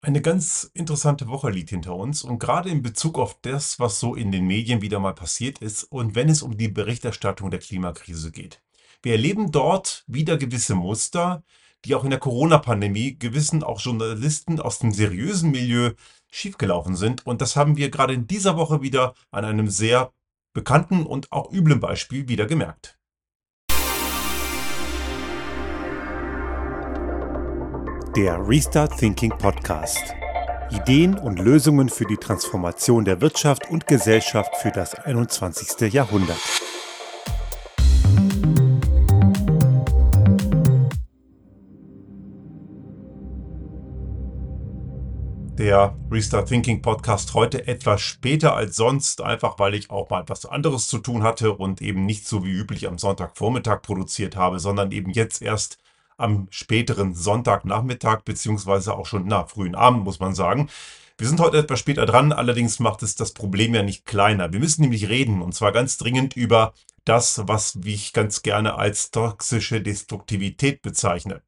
Eine ganz interessante Woche liegt hinter uns und gerade in Bezug auf das, was so in den Medien wieder mal passiert ist und wenn es um die Berichterstattung der Klimakrise geht. Wir erleben dort wieder gewisse Muster, die auch in der Corona-Pandemie gewissen auch Journalisten aus dem seriösen Milieu schiefgelaufen sind. Und das haben wir gerade in dieser Woche wieder an einem sehr bekannten und auch üblen Beispiel wieder gemerkt. Der Restart Thinking Podcast. Ideen und Lösungen für die Transformation der Wirtschaft und Gesellschaft für das 21. Jahrhundert. Der Restart Thinking Podcast heute etwas später als sonst, einfach weil ich auch mal etwas anderes zu tun hatte und eben nicht so wie üblich am Sonntagvormittag produziert habe, sondern eben jetzt erst am späteren Sonntagnachmittag, beziehungsweise auch schon na, frühen Abend, muss man sagen. Wir sind heute etwas später dran, allerdings macht es das Problem ja nicht kleiner. Wir müssen nämlich reden, und zwar ganz dringend über das, was ich ganz gerne als toxische Destruktivität bezeichne.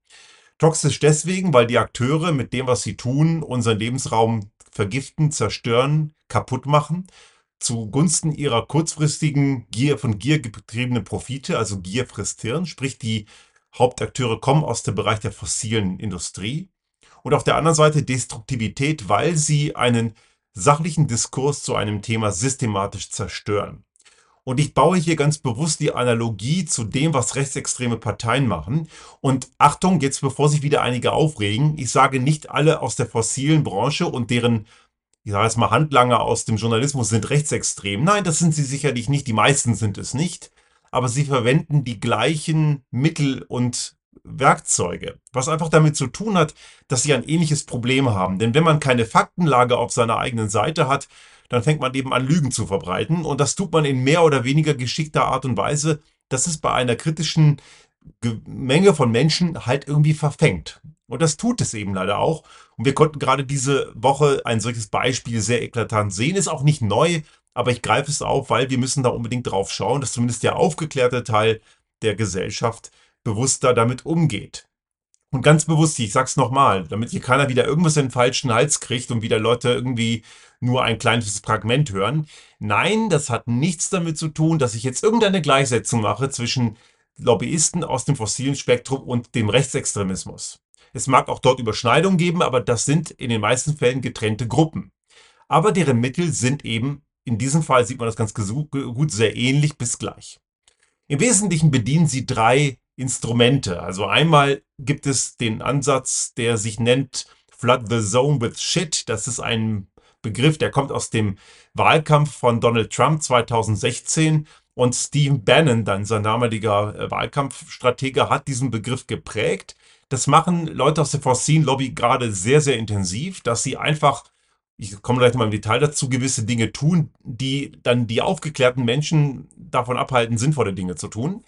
Toxisch deswegen, weil die Akteure mit dem, was sie tun, unseren Lebensraum vergiften, zerstören, kaputt machen, zugunsten ihrer kurzfristigen Gier von Gier getriebenen Profite, also Gier frisst Hirn, sprich die Hauptakteure kommen aus dem Bereich der fossilen Industrie und auf der anderen Seite Destruktivität, weil sie einen sachlichen Diskurs zu einem Thema systematisch zerstören. Und ich baue hier ganz bewusst die Analogie zu dem, was rechtsextreme Parteien machen. Und Achtung, jetzt bevor sich wieder einige aufregen, ich sage nicht alle aus der fossilen Branche und deren, ich sage jetzt mal Handlanger aus dem Journalismus sind rechtsextrem. Nein, das sind sie sicherlich nicht. Die meisten sind es nicht aber sie verwenden die gleichen Mittel und Werkzeuge, was einfach damit zu tun hat, dass sie ein ähnliches Problem haben. Denn wenn man keine Faktenlage auf seiner eigenen Seite hat, dann fängt man eben an, Lügen zu verbreiten. Und das tut man in mehr oder weniger geschickter Art und Weise, dass es bei einer kritischen Menge von Menschen halt irgendwie verfängt. Und das tut es eben leider auch. Und wir konnten gerade diese Woche ein solches Beispiel sehr eklatant sehen. Ist auch nicht neu, aber ich greife es auf, weil wir müssen da unbedingt drauf schauen, dass zumindest der aufgeklärte Teil der Gesellschaft bewusster damit umgeht. Und ganz bewusst, ich sag's nochmal, damit hier keiner wieder irgendwas in den falschen Hals kriegt und wieder Leute irgendwie nur ein kleines Fragment hören. Nein, das hat nichts damit zu tun, dass ich jetzt irgendeine Gleichsetzung mache zwischen Lobbyisten aus dem fossilen Spektrum und dem Rechtsextremismus. Es mag auch dort Überschneidungen geben, aber das sind in den meisten Fällen getrennte Gruppen. Aber deren Mittel sind eben in diesem Fall sieht man das ganz gut sehr ähnlich bis gleich. Im Wesentlichen bedienen sie drei Instrumente. Also einmal gibt es den Ansatz, der sich nennt Flood the Zone with Shit. Das ist ein Begriff, der kommt aus dem Wahlkampf von Donald Trump 2016 und Steve Bannon, dann sein damaliger äh, Wahlkampfstratege, hat diesen Begriff geprägt. Das machen Leute aus der Foreseen Lobby gerade sehr, sehr intensiv, dass sie einfach ich komme gleich mal im Detail dazu, gewisse Dinge tun, die dann die aufgeklärten Menschen davon abhalten, sinnvolle Dinge zu tun.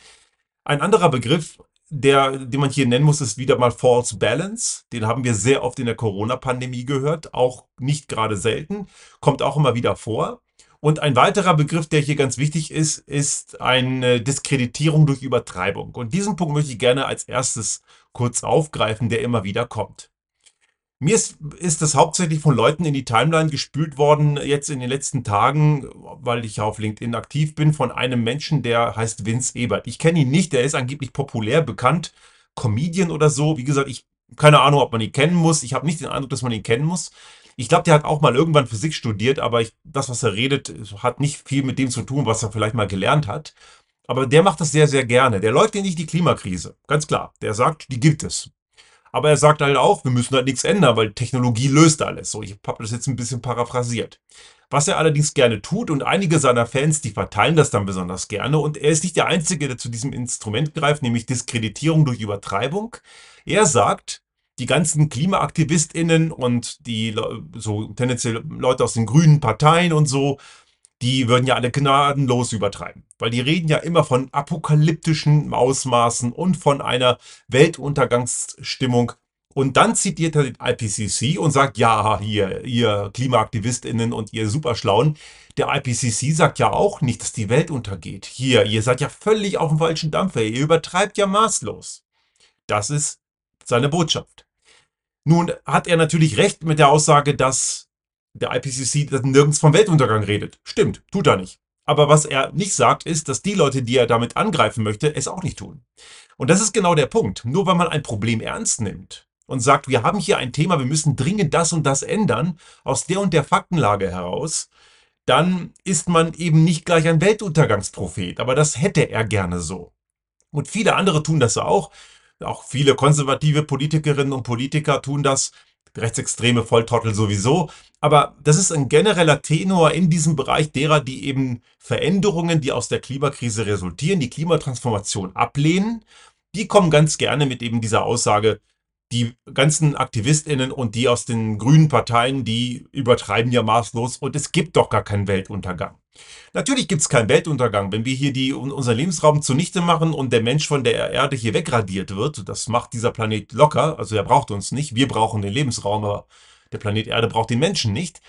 Ein anderer Begriff, der, den man hier nennen muss, ist wieder mal False Balance. Den haben wir sehr oft in der Corona-Pandemie gehört, auch nicht gerade selten, kommt auch immer wieder vor. Und ein weiterer Begriff, der hier ganz wichtig ist, ist eine Diskreditierung durch Übertreibung. Und diesen Punkt möchte ich gerne als erstes kurz aufgreifen, der immer wieder kommt. Mir ist, ist das hauptsächlich von Leuten in die Timeline gespült worden, jetzt in den letzten Tagen, weil ich auf LinkedIn aktiv bin, von einem Menschen, der heißt Vince Ebert. Ich kenne ihn nicht, der ist angeblich populär, bekannt, Comedian oder so. Wie gesagt, ich keine Ahnung, ob man ihn kennen muss. Ich habe nicht den Eindruck, dass man ihn kennen muss. Ich glaube, der hat auch mal irgendwann Physik studiert, aber ich, das, was er redet, hat nicht viel mit dem zu tun, was er vielleicht mal gelernt hat. Aber der macht das sehr, sehr gerne. Der leugnet nicht die Klimakrise. Ganz klar. Der sagt, die gibt es. Aber er sagt halt auch, wir müssen halt nichts ändern, weil Technologie löst alles. So, ich habe das jetzt ein bisschen paraphrasiert. Was er allerdings gerne tut und einige seiner Fans, die verteilen das dann besonders gerne und er ist nicht der Einzige, der zu diesem Instrument greift, nämlich Diskreditierung durch Übertreibung. Er sagt, die ganzen KlimaaktivistInnen und die so tendenziell Leute aus den grünen Parteien und so, die würden ja alle gnadenlos übertreiben. Weil die reden ja immer von apokalyptischen Ausmaßen und von einer Weltuntergangsstimmung. Und dann zitiert er den IPCC und sagt, ja, hier, ihr KlimaaktivistInnen und ihr Superschlauen, der IPCC sagt ja auch nicht, dass die Welt untergeht. Hier, ihr seid ja völlig auf dem falschen Dampfer, ihr übertreibt ja maßlos. Das ist seine Botschaft. Nun hat er natürlich recht mit der Aussage, dass der IPCC nirgends vom Weltuntergang redet. Stimmt, tut er nicht. Aber was er nicht sagt, ist, dass die Leute, die er damit angreifen möchte, es auch nicht tun. Und das ist genau der Punkt. Nur weil man ein Problem ernst nimmt und sagt, wir haben hier ein Thema, wir müssen dringend das und das ändern, aus der und der Faktenlage heraus, dann ist man eben nicht gleich ein Weltuntergangsprophet. Aber das hätte er gerne so. Und viele andere tun das auch. Auch viele konservative Politikerinnen und Politiker tun das. Rechtsextreme Volltrottel sowieso. Aber das ist ein genereller Tenor in diesem Bereich derer, die eben Veränderungen, die aus der Klimakrise resultieren, die Klimatransformation ablehnen. Die kommen ganz gerne mit eben dieser Aussage, die ganzen AktivistInnen und die aus den grünen Parteien, die übertreiben ja maßlos und es gibt doch gar keinen Weltuntergang. Natürlich gibt es keinen Weltuntergang, wenn wir hier die, unseren Lebensraum zunichte machen und der Mensch von der Erde hier wegradiert wird. Das macht dieser Planet locker, also er braucht uns nicht. Wir brauchen den Lebensraum, aber der Planet Erde braucht den Menschen nicht.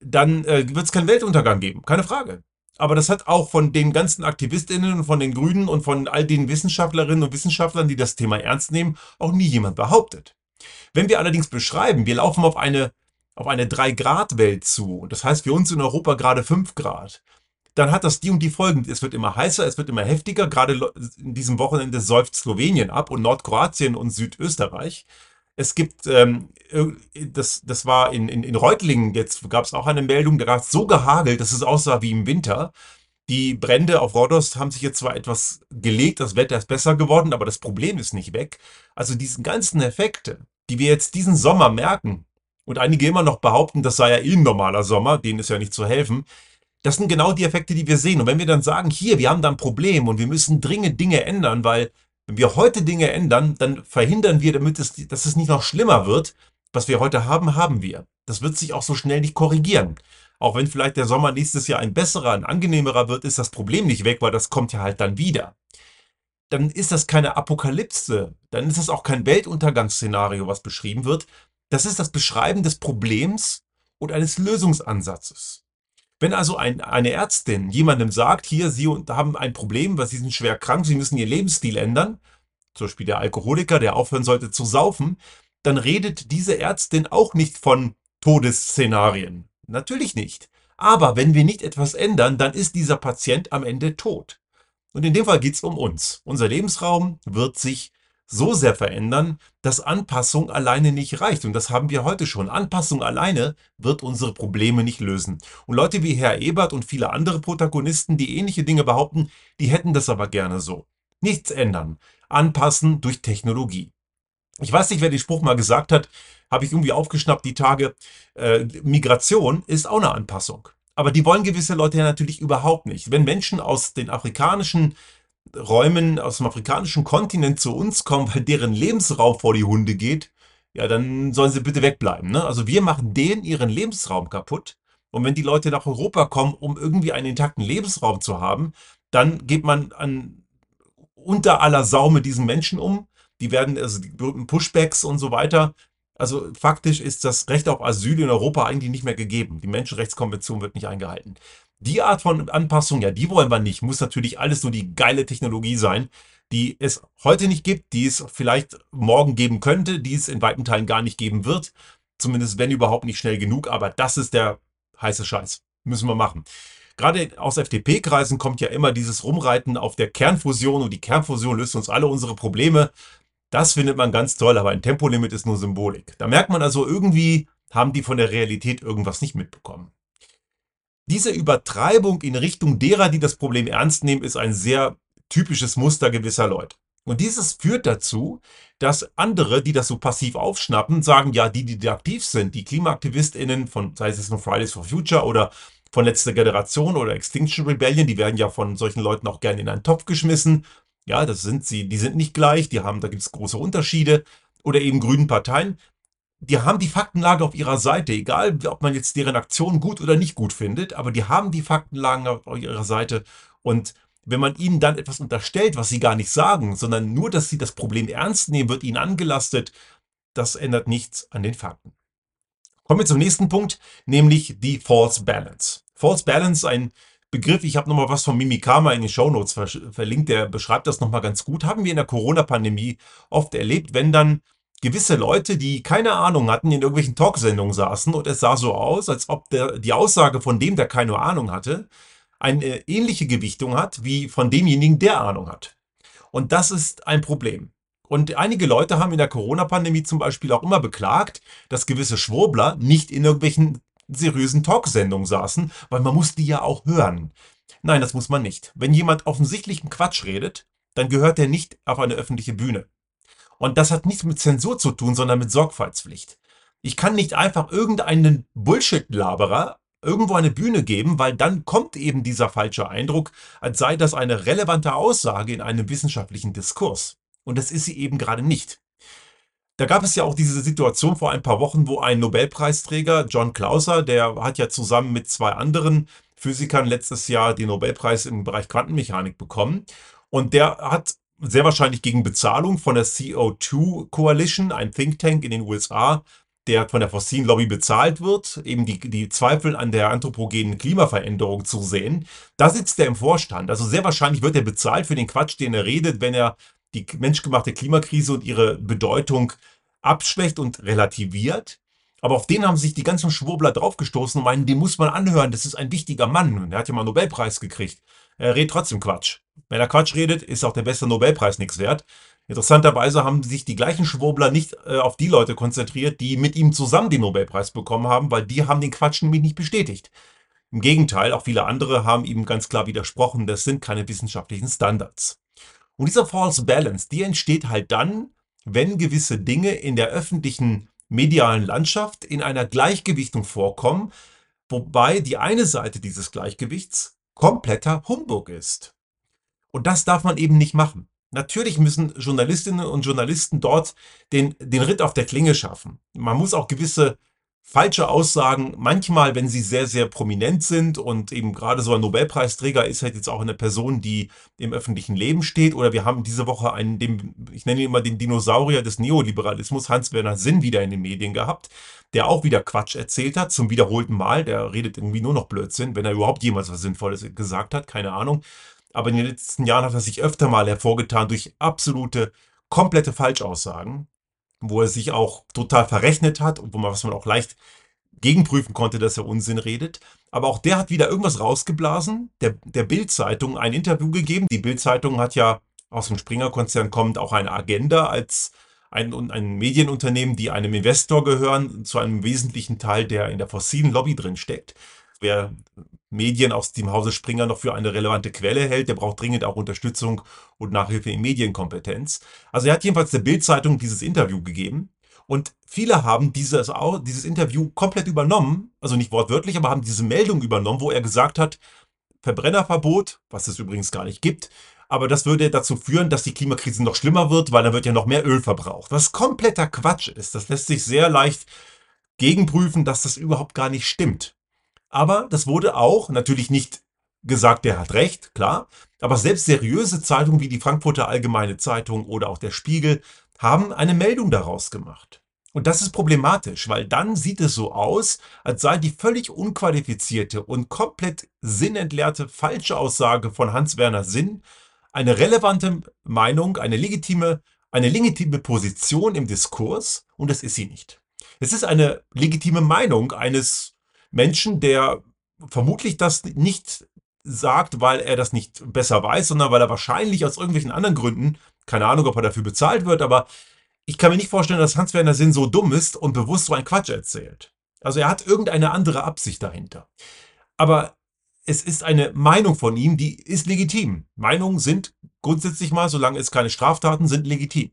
Dann äh, wird es keinen Weltuntergang geben, keine Frage. Aber das hat auch von den ganzen AktivistInnen und von den Grünen und von all den Wissenschaftlerinnen und Wissenschaftlern, die das Thema ernst nehmen, auch nie jemand behauptet. Wenn wir allerdings beschreiben, wir laufen auf eine, auf eine 3-Grad-Welt zu, und das heißt für uns in Europa gerade 5 Grad, dann hat das die und die Folgen. Es wird immer heißer, es wird immer heftiger. Gerade in diesem Wochenende säuft Slowenien ab und Nordkroatien und Südösterreich. Es gibt, ähm, das, das war in, in, in Reutlingen, jetzt gab es auch eine Meldung, da hat es so gehagelt, dass es aussah wie im Winter. Die Brände auf Rhodos haben sich jetzt zwar etwas gelegt, das Wetter ist besser geworden, aber das Problem ist nicht weg. Also diesen ganzen Effekte, die wir jetzt diesen Sommer merken, und einige immer noch behaupten, das sei ja eh ein normaler Sommer, denen ist ja nicht zu helfen, das sind genau die Effekte, die wir sehen. Und wenn wir dann sagen, hier, wir haben da ein Problem und wir müssen dringend Dinge ändern, weil wenn wir heute Dinge ändern, dann verhindern wir, damit es, dass es nicht noch schlimmer wird. Was wir heute haben, haben wir. Das wird sich auch so schnell nicht korrigieren. Auch wenn vielleicht der Sommer nächstes Jahr ein besserer, ein angenehmerer wird, ist das Problem nicht weg, weil das kommt ja halt dann wieder. Dann ist das keine Apokalypse, dann ist das auch kein Weltuntergangsszenario, was beschrieben wird. Das ist das Beschreiben des Problems und eines Lösungsansatzes. Wenn also ein, eine Ärztin jemandem sagt, hier, Sie haben ein Problem, weil Sie sind schwer krank, Sie müssen Ihr Lebensstil ändern, zum Beispiel der Alkoholiker, der aufhören sollte zu saufen, dann redet diese Ärztin auch nicht von Todesszenarien. Natürlich nicht. Aber wenn wir nicht etwas ändern, dann ist dieser Patient am Ende tot. Und in dem Fall geht es um uns. Unser Lebensraum wird sich so sehr verändern, dass Anpassung alleine nicht reicht. Und das haben wir heute schon. Anpassung alleine wird unsere Probleme nicht lösen. Und Leute wie Herr Ebert und viele andere Protagonisten, die ähnliche Dinge behaupten, die hätten das aber gerne so. Nichts ändern. Anpassen durch Technologie. Ich weiß nicht, wer den Spruch mal gesagt hat, habe ich irgendwie aufgeschnappt die Tage. Äh, Migration ist auch eine Anpassung. Aber die wollen gewisse Leute ja natürlich überhaupt nicht. Wenn Menschen aus den afrikanischen Räumen aus dem afrikanischen Kontinent zu uns kommen, weil deren Lebensraum vor die Hunde geht, ja, dann sollen sie bitte wegbleiben. Ne? Also wir machen denen ihren Lebensraum kaputt. Und wenn die Leute nach Europa kommen, um irgendwie einen intakten Lebensraum zu haben, dann geht man an, unter aller Sau mit diesen Menschen um. Die werden, also die berühmten Pushbacks und so weiter. Also faktisch ist das Recht auf Asyl in Europa eigentlich nicht mehr gegeben. Die Menschenrechtskonvention wird nicht eingehalten. Die Art von Anpassung, ja, die wollen wir nicht. Muss natürlich alles nur die geile Technologie sein, die es heute nicht gibt, die es vielleicht morgen geben könnte, die es in weiten Teilen gar nicht geben wird. Zumindest wenn überhaupt nicht schnell genug. Aber das ist der heiße Scheiß. Müssen wir machen. Gerade aus FDP-Kreisen kommt ja immer dieses Rumreiten auf der Kernfusion und die Kernfusion löst uns alle unsere Probleme. Das findet man ganz toll, aber ein Tempolimit ist nur Symbolik. Da merkt man also irgendwie, haben die von der Realität irgendwas nicht mitbekommen. Diese Übertreibung in Richtung derer, die das Problem ernst nehmen, ist ein sehr typisches Muster gewisser Leute. Und dieses führt dazu, dass andere, die das so passiv aufschnappen, sagen, ja, die, die aktiv sind, die KlimaaktivistInnen von, sei es von Fridays for Future oder von letzter Generation oder Extinction Rebellion, die werden ja von solchen Leuten auch gerne in einen Topf geschmissen. Ja, das sind sie, die sind nicht gleich, die haben, da gibt es große Unterschiede. Oder eben grünen Parteien die haben die Faktenlage auf ihrer Seite, egal ob man jetzt deren Aktion gut oder nicht gut findet, aber die haben die Faktenlagen auf ihrer Seite und wenn man ihnen dann etwas unterstellt, was sie gar nicht sagen, sondern nur, dass sie das Problem ernst nehmen, wird ihnen angelastet, das ändert nichts an den Fakten. Kommen wir zum nächsten Punkt, nämlich die False Balance. False Balance, ein Begriff, ich habe nochmal was von Mimikama in den Shownotes verlinkt, der beschreibt das nochmal ganz gut, haben wir in der Corona-Pandemie oft erlebt, wenn dann gewisse Leute, die keine Ahnung hatten, in irgendwelchen Talksendungen saßen und es sah so aus, als ob der, die Aussage von dem, der keine Ahnung hatte, eine ähnliche Gewichtung hat wie von demjenigen, der Ahnung hat. Und das ist ein Problem. Und einige Leute haben in der Corona-Pandemie zum Beispiel auch immer beklagt, dass gewisse Schwurbler nicht in irgendwelchen seriösen Talksendungen saßen, weil man muss die ja auch hören. Nein, das muss man nicht. Wenn jemand offensichtlichen Quatsch redet, dann gehört er nicht auf eine öffentliche Bühne. Und das hat nichts mit Zensur zu tun, sondern mit Sorgfaltspflicht. Ich kann nicht einfach irgendeinen Bullshit-Laberer irgendwo eine Bühne geben, weil dann kommt eben dieser falsche Eindruck, als sei das eine relevante Aussage in einem wissenschaftlichen Diskurs. Und das ist sie eben gerade nicht. Da gab es ja auch diese Situation vor ein paar Wochen, wo ein Nobelpreisträger, John Clauser, der hat ja zusammen mit zwei anderen Physikern letztes Jahr den Nobelpreis im Bereich Quantenmechanik bekommen. Und der hat sehr wahrscheinlich gegen Bezahlung von der CO2 Coalition, ein Think Tank in den USA, der von der fossilen Lobby bezahlt wird, eben die, die Zweifel an der anthropogenen Klimaveränderung zu sehen. Da sitzt er im Vorstand. Also sehr wahrscheinlich wird er bezahlt für den Quatsch, den er redet, wenn er die menschgemachte Klimakrise und ihre Bedeutung abschwächt und relativiert. Aber auf den haben sich die ganzen Schwurbler draufgestoßen und meinen, den muss man anhören, das ist ein wichtiger Mann. Und er hat ja mal einen Nobelpreis gekriegt. Er redet trotzdem Quatsch. Wenn er Quatsch redet, ist auch der beste Nobelpreis nichts wert. Interessanterweise haben sich die gleichen Schwurbler nicht äh, auf die Leute konzentriert, die mit ihm zusammen den Nobelpreis bekommen haben, weil die haben den Quatsch nämlich nicht bestätigt. Im Gegenteil, auch viele andere haben ihm ganz klar widersprochen, das sind keine wissenschaftlichen Standards. Und dieser False Balance, die entsteht halt dann, wenn gewisse Dinge in der öffentlichen medialen Landschaft in einer Gleichgewichtung vorkommen, wobei die eine Seite dieses Gleichgewichts kompletter Humbug ist. Und das darf man eben nicht machen. Natürlich müssen Journalistinnen und Journalisten dort den, den Ritt auf der Klinge schaffen. Man muss auch gewisse falsche Aussagen, manchmal, wenn sie sehr, sehr prominent sind und eben gerade so ein Nobelpreisträger ist halt jetzt auch eine Person, die im öffentlichen Leben steht. Oder wir haben diese Woche einen, dem, ich nenne ihn immer den Dinosaurier des Neoliberalismus, Hans-Werner Sinn, wieder in den Medien gehabt, der auch wieder Quatsch erzählt hat, zum wiederholten Mal. Der redet irgendwie nur noch Blödsinn, wenn er überhaupt jemals was Sinnvolles gesagt hat, keine Ahnung. Aber in den letzten Jahren hat er sich öfter mal hervorgetan durch absolute, komplette Falschaussagen wo er sich auch total verrechnet hat und wo man, was man auch leicht gegenprüfen konnte, dass er Unsinn redet. Aber auch der hat wieder irgendwas rausgeblasen, der, der Bild-Zeitung ein Interview gegeben. Die Bild-Zeitung hat ja aus dem Springer-Konzern kommend auch eine Agenda als ein, ein Medienunternehmen, die einem Investor gehören, zu einem wesentlichen Teil, der in der fossilen Lobby drin steckt. Wer Medien aus dem Hause Springer noch für eine relevante Quelle hält. Der braucht dringend auch Unterstützung und Nachhilfe in Medienkompetenz. Also er hat jedenfalls der Bildzeitung dieses Interview gegeben. Und viele haben dieses, dieses Interview komplett übernommen, also nicht wortwörtlich, aber haben diese Meldung übernommen, wo er gesagt hat, Verbrennerverbot, was es übrigens gar nicht gibt, aber das würde dazu führen, dass die Klimakrise noch schlimmer wird, weil dann wird ja noch mehr Öl verbraucht. Was kompletter Quatsch ist. Das lässt sich sehr leicht gegenprüfen, dass das überhaupt gar nicht stimmt. Aber das wurde auch natürlich nicht gesagt, der hat recht, klar. Aber selbst seriöse Zeitungen wie die Frankfurter Allgemeine Zeitung oder auch der Spiegel haben eine Meldung daraus gemacht. Und das ist problematisch, weil dann sieht es so aus, als sei die völlig unqualifizierte und komplett sinnentleerte falsche Aussage von Hans-Werner Sinn eine relevante Meinung, eine legitime, eine legitime Position im Diskurs und das ist sie nicht. Es ist eine legitime Meinung eines Menschen, der vermutlich das nicht sagt, weil er das nicht besser weiß, sondern weil er wahrscheinlich aus irgendwelchen anderen Gründen, keine Ahnung, ob er dafür bezahlt wird, aber ich kann mir nicht vorstellen, dass Hans-Werner Sinn so dumm ist und bewusst so einen Quatsch erzählt. Also er hat irgendeine andere Absicht dahinter. Aber es ist eine Meinung von ihm, die ist legitim. Meinungen sind grundsätzlich mal, solange es keine Straftaten sind, legitim.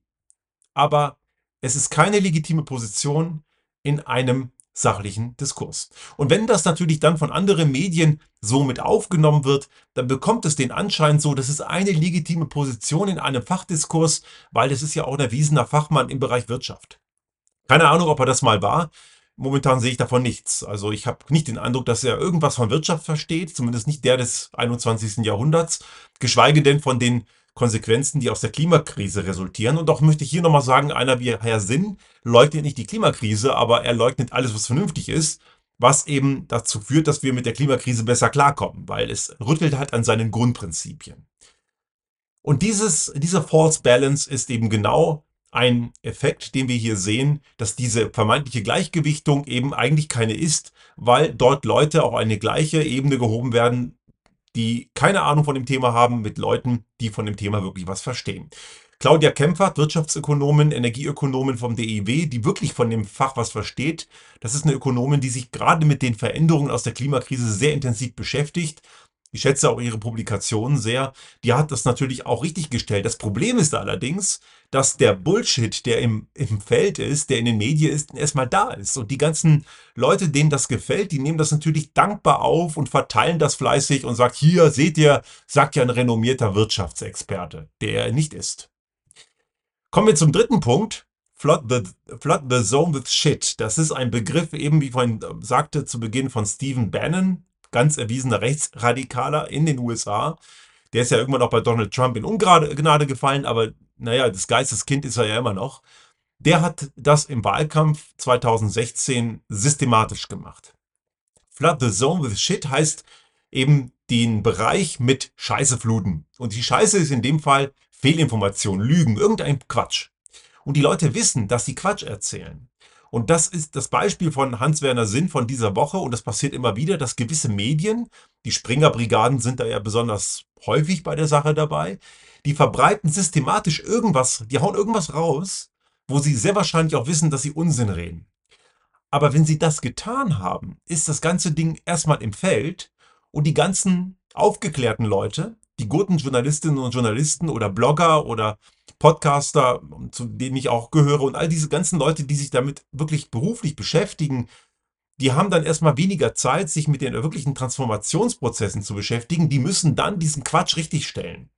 Aber es ist keine legitime Position in einem sachlichen Diskurs. Und wenn das natürlich dann von anderen Medien so mit aufgenommen wird, dann bekommt es den Anschein so, das ist eine legitime Position in einem Fachdiskurs, weil das ist ja auch ein erwiesener Fachmann im Bereich Wirtschaft. Keine Ahnung, ob er das mal war. Momentan sehe ich davon nichts. Also ich habe nicht den Eindruck, dass er irgendwas von Wirtschaft versteht, zumindest nicht der des 21. Jahrhunderts, geschweige denn von den Konsequenzen, die aus der Klimakrise resultieren. Und auch möchte ich hier nochmal sagen, einer wie Herr Sinn leugnet nicht die Klimakrise, aber er leugnet alles, was vernünftig ist, was eben dazu führt, dass wir mit der Klimakrise besser klarkommen, weil es rüttelt halt an seinen Grundprinzipien. Und dieses, diese False Balance ist eben genau ein Effekt, den wir hier sehen, dass diese vermeintliche Gleichgewichtung eben eigentlich keine ist, weil dort Leute auf eine gleiche Ebene gehoben werden, die keine Ahnung von dem Thema haben, mit Leuten, die von dem Thema wirklich was verstehen. Claudia Kempfert, Wirtschaftsökonomin, Energieökonomin vom DIW, die wirklich von dem Fach was versteht. Das ist eine Ökonomin, die sich gerade mit den Veränderungen aus der Klimakrise sehr intensiv beschäftigt ich schätze auch ihre Publikationen sehr. Die hat das natürlich auch richtig gestellt. Das Problem ist allerdings, dass der Bullshit, der im, im Feld ist, der in den Medien ist, erstmal da ist. Und die ganzen Leute, denen das gefällt, die nehmen das natürlich dankbar auf und verteilen das fleißig und sagt, hier seht ihr, sagt ja ein renommierter Wirtschaftsexperte, der er nicht ist. Kommen wir zum dritten Punkt. Flood the, flood the zone with shit. Das ist ein Begriff, eben wie ich vorhin sagte, zu Beginn von Stephen Bannon, ganz erwiesener Rechtsradikaler in den USA. Der ist ja irgendwann auch bei Donald Trump in Ungnade gefallen, aber naja, das Geisteskind ist er ja immer noch. Der hat das im Wahlkampf 2016 systematisch gemacht. Flood the Zone with Shit heißt eben den Bereich mit Scheiße fluten. Und die Scheiße ist in dem Fall Fehlinformation, Lügen, irgendein Quatsch. Und die Leute wissen, dass sie Quatsch erzählen. Und das ist das Beispiel von Hans-Werner Sinn von dieser Woche. Und das passiert immer wieder, dass gewisse Medien, die Springer-Brigaden sind da ja besonders häufig bei der Sache dabei, die verbreiten systematisch irgendwas, die hauen irgendwas raus, wo sie sehr wahrscheinlich auch wissen, dass sie Unsinn reden. Aber wenn sie das getan haben, ist das ganze Ding erstmal im Feld und die ganzen aufgeklärten Leute, die guten Journalistinnen und Journalisten oder Blogger oder Podcaster, zu denen ich auch gehöre und all diese ganzen Leute, die sich damit wirklich beruflich beschäftigen, die haben dann erstmal weniger Zeit, sich mit den wirklichen Transformationsprozessen zu beschäftigen. Die müssen dann diesen Quatsch richtigstellen.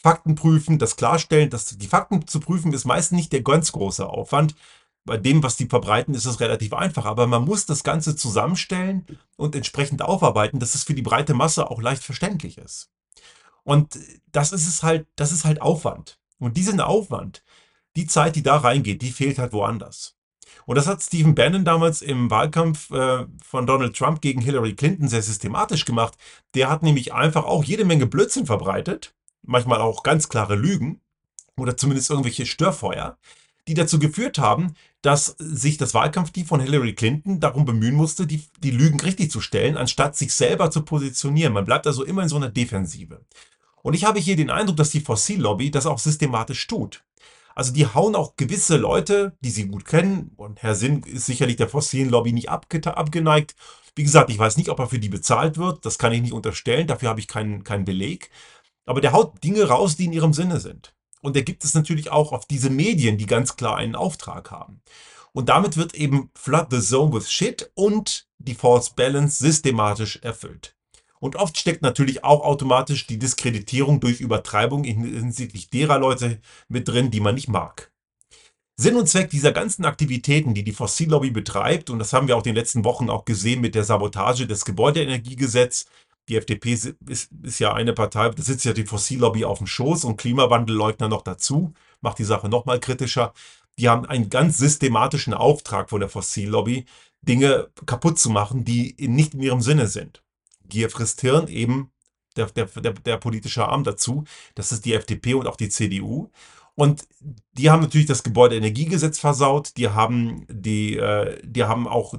Fakten prüfen, das klarstellen, dass die Fakten zu prüfen ist meistens nicht der ganz große Aufwand. Bei dem, was die verbreiten, ist es relativ einfach. Aber man muss das Ganze zusammenstellen und entsprechend aufarbeiten, dass es für die breite Masse auch leicht verständlich ist. Und das ist es halt, das ist halt Aufwand. Und diesen Aufwand, die Zeit, die da reingeht, die fehlt halt woanders. Und das hat Stephen Bannon damals im Wahlkampf äh, von Donald Trump gegen Hillary Clinton sehr systematisch gemacht. Der hat nämlich einfach auch jede Menge Blödsinn verbreitet, manchmal auch ganz klare Lügen oder zumindest irgendwelche Störfeuer, die dazu geführt haben, dass sich das Wahlkampfteam von Hillary Clinton darum bemühen musste, die, die Lügen richtig zu stellen, anstatt sich selber zu positionieren. Man bleibt also immer in so einer Defensive. Und ich habe hier den Eindruck, dass die Fossillobby das auch systematisch tut. Also die hauen auch gewisse Leute, die sie gut kennen, und Herr Sinn ist sicherlich der Fossilien-Lobby nicht abgeneigt. Wie gesagt, ich weiß nicht, ob er für die bezahlt wird, das kann ich nicht unterstellen, dafür habe ich keinen, keinen Beleg. Aber der haut Dinge raus, die in ihrem Sinne sind. Und der gibt es natürlich auch auf diese Medien, die ganz klar einen Auftrag haben. Und damit wird eben Flood the Zone with Shit und die False Balance systematisch erfüllt. Und oft steckt natürlich auch automatisch die Diskreditierung durch Übertreibung hinsichtlich derer Leute mit drin, die man nicht mag. Sinn und Zweck dieser ganzen Aktivitäten, die die Fossillobby betreibt, und das haben wir auch in den letzten Wochen auch gesehen mit der Sabotage des Gebäudeenergiegesetzes, die FDP ist, ist, ja eine Partei, da sitzt ja die Fossillobby auf dem Schoß und Klimawandelleugner noch dazu, macht die Sache noch mal kritischer. Die haben einen ganz systematischen Auftrag von der Fossillobby, Dinge kaputt zu machen, die nicht in ihrem Sinne sind. Gier frisst Hirn eben der, der, der, der politische Arm dazu. Das ist die FDP und auch die CDU. Und die haben natürlich das Gebäudeenergiegesetz versaut. Die haben die, äh, die haben auch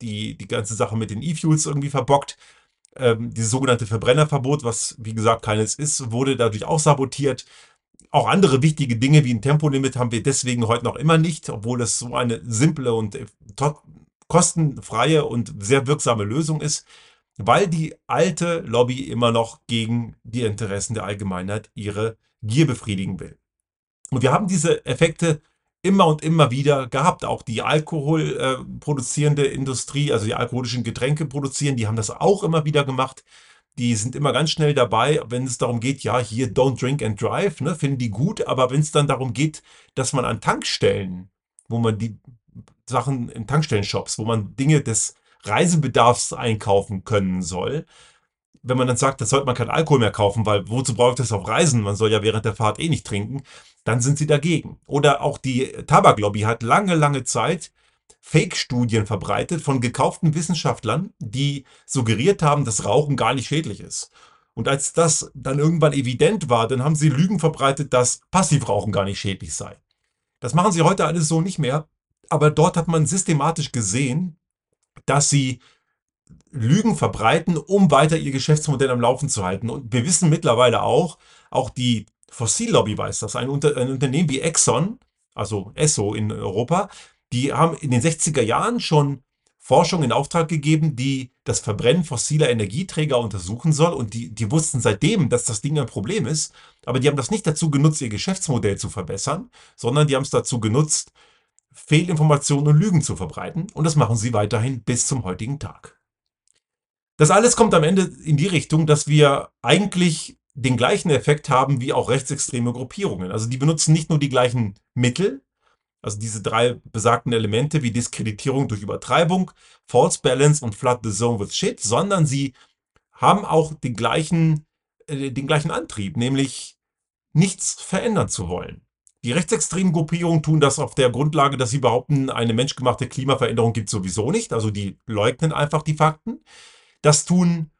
die, die ganze Sache mit den E-Fuels irgendwie verbockt. Ähm, dieses sogenannte Verbrennerverbot, was wie gesagt keines ist, wurde dadurch auch sabotiert. Auch andere wichtige Dinge wie ein Tempolimit haben wir deswegen heute noch immer nicht, obwohl es so eine simple und äh, kostenfreie und sehr wirksame Lösung ist weil die alte Lobby immer noch gegen die Interessen der Allgemeinheit ihre Gier befriedigen will. Und wir haben diese Effekte immer und immer wieder gehabt. Auch die Alkohol äh, Industrie, also die alkoholischen Getränke produzieren, die haben das auch immer wieder gemacht. Die sind immer ganz schnell dabei, wenn es darum geht, ja, hier don't drink and drive, ne, finden die gut, aber wenn es dann darum geht, dass man an Tankstellen, wo man die Sachen in Tankstellen-Shops, wo man Dinge des Reisebedarfs einkaufen können soll. Wenn man dann sagt, das sollte man kein Alkohol mehr kaufen, weil wozu brauche ich das auf Reisen? Man soll ja während der Fahrt eh nicht trinken. Dann sind sie dagegen. Oder auch die Tabaklobby hat lange, lange Zeit Fake-Studien verbreitet von gekauften Wissenschaftlern, die suggeriert haben, dass Rauchen gar nicht schädlich ist. Und als das dann irgendwann evident war, dann haben sie Lügen verbreitet, dass Passivrauchen gar nicht schädlich sei. Das machen sie heute alles so nicht mehr. Aber dort hat man systematisch gesehen, dass sie Lügen verbreiten, um weiter ihr Geschäftsmodell am Laufen zu halten. Und wir wissen mittlerweile auch, auch die Fossillobby weiß das, ein, Unter ein Unternehmen wie Exxon, also Esso in Europa, die haben in den 60er Jahren schon Forschung in Auftrag gegeben, die das Verbrennen fossiler Energieträger untersuchen soll. Und die, die wussten seitdem, dass das Ding ein Problem ist. Aber die haben das nicht dazu genutzt, ihr Geschäftsmodell zu verbessern, sondern die haben es dazu genutzt, Fehlinformationen und Lügen zu verbreiten. Und das machen sie weiterhin bis zum heutigen Tag. Das alles kommt am Ende in die Richtung, dass wir eigentlich den gleichen Effekt haben wie auch rechtsextreme Gruppierungen. Also die benutzen nicht nur die gleichen Mittel, also diese drei besagten Elemente wie Diskreditierung durch Übertreibung, False Balance und Flood the Zone with Shit, sondern sie haben auch den gleichen, äh, den gleichen Antrieb, nämlich nichts verändern zu wollen. Die rechtsextremen Gruppierungen tun das auf der Grundlage, dass sie behaupten, eine menschgemachte Klimaveränderung gibt es sowieso nicht. Also die leugnen einfach die Fakten. Das tun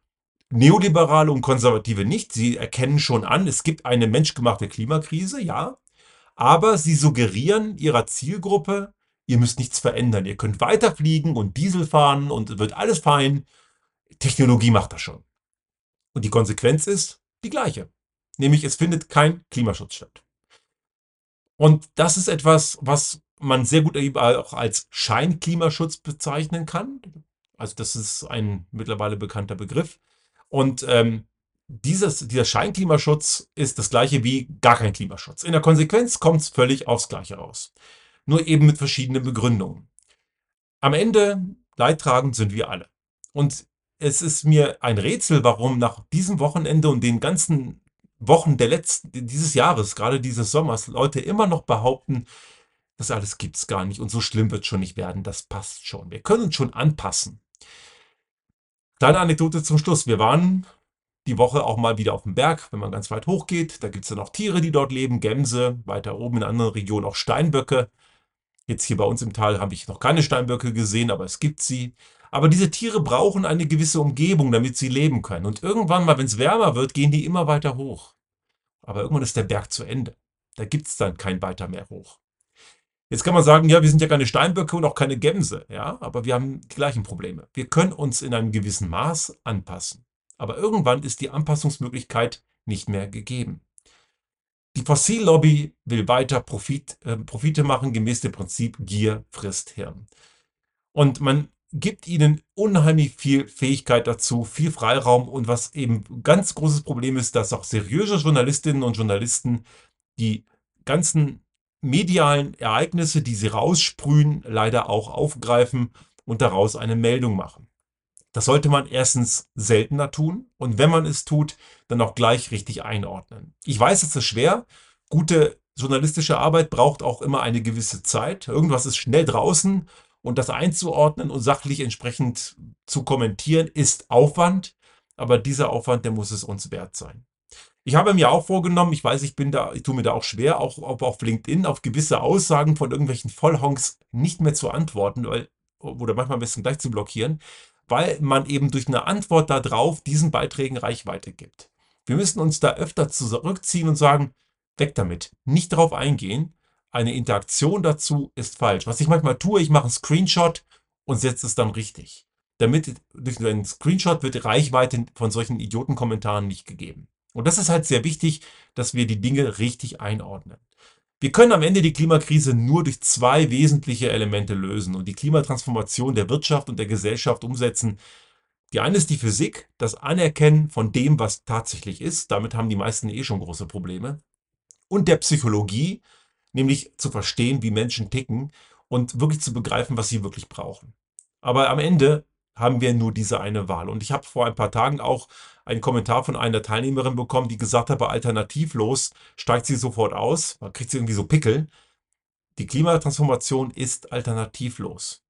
Neoliberale und Konservative nicht. Sie erkennen schon an, es gibt eine menschgemachte Klimakrise, ja. Aber sie suggerieren ihrer Zielgruppe, ihr müsst nichts verändern. Ihr könnt weiterfliegen und Diesel fahren und wird alles fein. Technologie macht das schon. Und die Konsequenz ist die gleiche. Nämlich es findet kein Klimaschutz statt. Und das ist etwas, was man sehr gut auch als Scheinklimaschutz bezeichnen kann. Also das ist ein mittlerweile bekannter Begriff. Und ähm, dieses, dieser Scheinklimaschutz ist das gleiche wie gar kein Klimaschutz. In der Konsequenz kommt es völlig aufs Gleiche raus. Nur eben mit verschiedenen Begründungen. Am Ende leidtragend sind wir alle. Und es ist mir ein Rätsel, warum nach diesem Wochenende und den ganzen Wochen der letzten, dieses Jahres, gerade dieses Sommers, Leute immer noch behaupten, das alles gibt es gar nicht und so schlimm wird schon nicht werden, das passt schon. Wir können uns schon anpassen. Kleine Anekdote zum Schluss. Wir waren die Woche auch mal wieder auf dem Berg, wenn man ganz weit hoch geht. Da gibt es dann auch Tiere, die dort leben, Gämse, weiter oben in anderen Regionen auch Steinböcke. Jetzt hier bei uns im Tal habe ich noch keine Steinböcke gesehen, aber es gibt sie. Aber diese Tiere brauchen eine gewisse Umgebung, damit sie leben können. Und irgendwann mal, wenn es wärmer wird, gehen die immer weiter hoch. Aber irgendwann ist der Berg zu Ende. Da gibt es dann kein weiter mehr hoch. Jetzt kann man sagen, ja, wir sind ja keine Steinböcke und auch keine Gämse, ja, aber wir haben die gleichen Probleme. Wir können uns in einem gewissen Maß anpassen. Aber irgendwann ist die Anpassungsmöglichkeit nicht mehr gegeben. Die Fossillobby will weiter Profit, äh, Profite machen, gemäß dem Prinzip Gier frisst Hirn. Und man gibt ihnen unheimlich viel Fähigkeit dazu, viel Freiraum und was eben ganz großes Problem ist, dass auch seriöse Journalistinnen und Journalisten die ganzen medialen Ereignisse, die sie raussprühen, leider auch aufgreifen und daraus eine Meldung machen. Das sollte man erstens seltener tun und wenn man es tut, dann auch gleich richtig einordnen. Ich weiß, es ist schwer. Gute journalistische Arbeit braucht auch immer eine gewisse Zeit. Irgendwas ist schnell draußen und das einzuordnen und sachlich entsprechend zu kommentieren, ist Aufwand. Aber dieser Aufwand, der muss es uns wert sein. Ich habe mir auch vorgenommen, ich weiß, ich bin da, ich tue mir da auch schwer, auch auf LinkedIn auf gewisse Aussagen von irgendwelchen Vollhonks nicht mehr zu antworten, weil, oder manchmal ein bisschen gleich zu blockieren, weil man eben durch eine Antwort darauf diesen Beiträgen Reichweite gibt. Wir müssen uns da öfter zurückziehen und sagen, weg damit, nicht darauf eingehen, eine Interaktion dazu ist falsch. Was ich manchmal tue, ich mache einen Screenshot und setze es dann richtig. Damit durch einen Screenshot wird Reichweite von solchen Idiotenkommentaren nicht gegeben. Und das ist halt sehr wichtig, dass wir die Dinge richtig einordnen. Wir können am Ende die Klimakrise nur durch zwei wesentliche Elemente lösen und die Klimatransformation der Wirtschaft und der Gesellschaft umsetzen. Die eine ist die Physik, das Anerkennen von dem, was tatsächlich ist. Damit haben die meisten eh schon große Probleme. Und der Psychologie, nämlich zu verstehen, wie Menschen ticken und wirklich zu begreifen, was sie wirklich brauchen. Aber am Ende haben wir nur diese eine Wahl. Und ich habe vor ein paar Tagen auch einen Kommentar von einer Teilnehmerin bekommen, die gesagt hat, bei alternativlos steigt sie sofort aus, man kriegt sie irgendwie so Pickel. Die Klimatransformation ist alternativlos.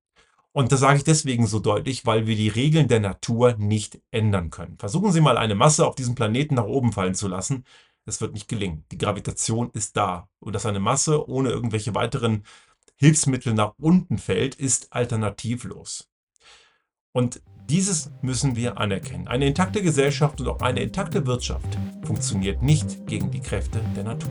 Und das sage ich deswegen so deutlich, weil wir die Regeln der Natur nicht ändern können. Versuchen Sie mal eine Masse auf diesem Planeten nach oben fallen zu lassen. Es wird nicht gelingen. Die Gravitation ist da. Und dass eine Masse ohne irgendwelche weiteren Hilfsmittel nach unten fällt, ist alternativlos. Und dieses müssen wir anerkennen. Eine intakte Gesellschaft und auch eine intakte Wirtschaft funktioniert nicht gegen die Kräfte der Natur.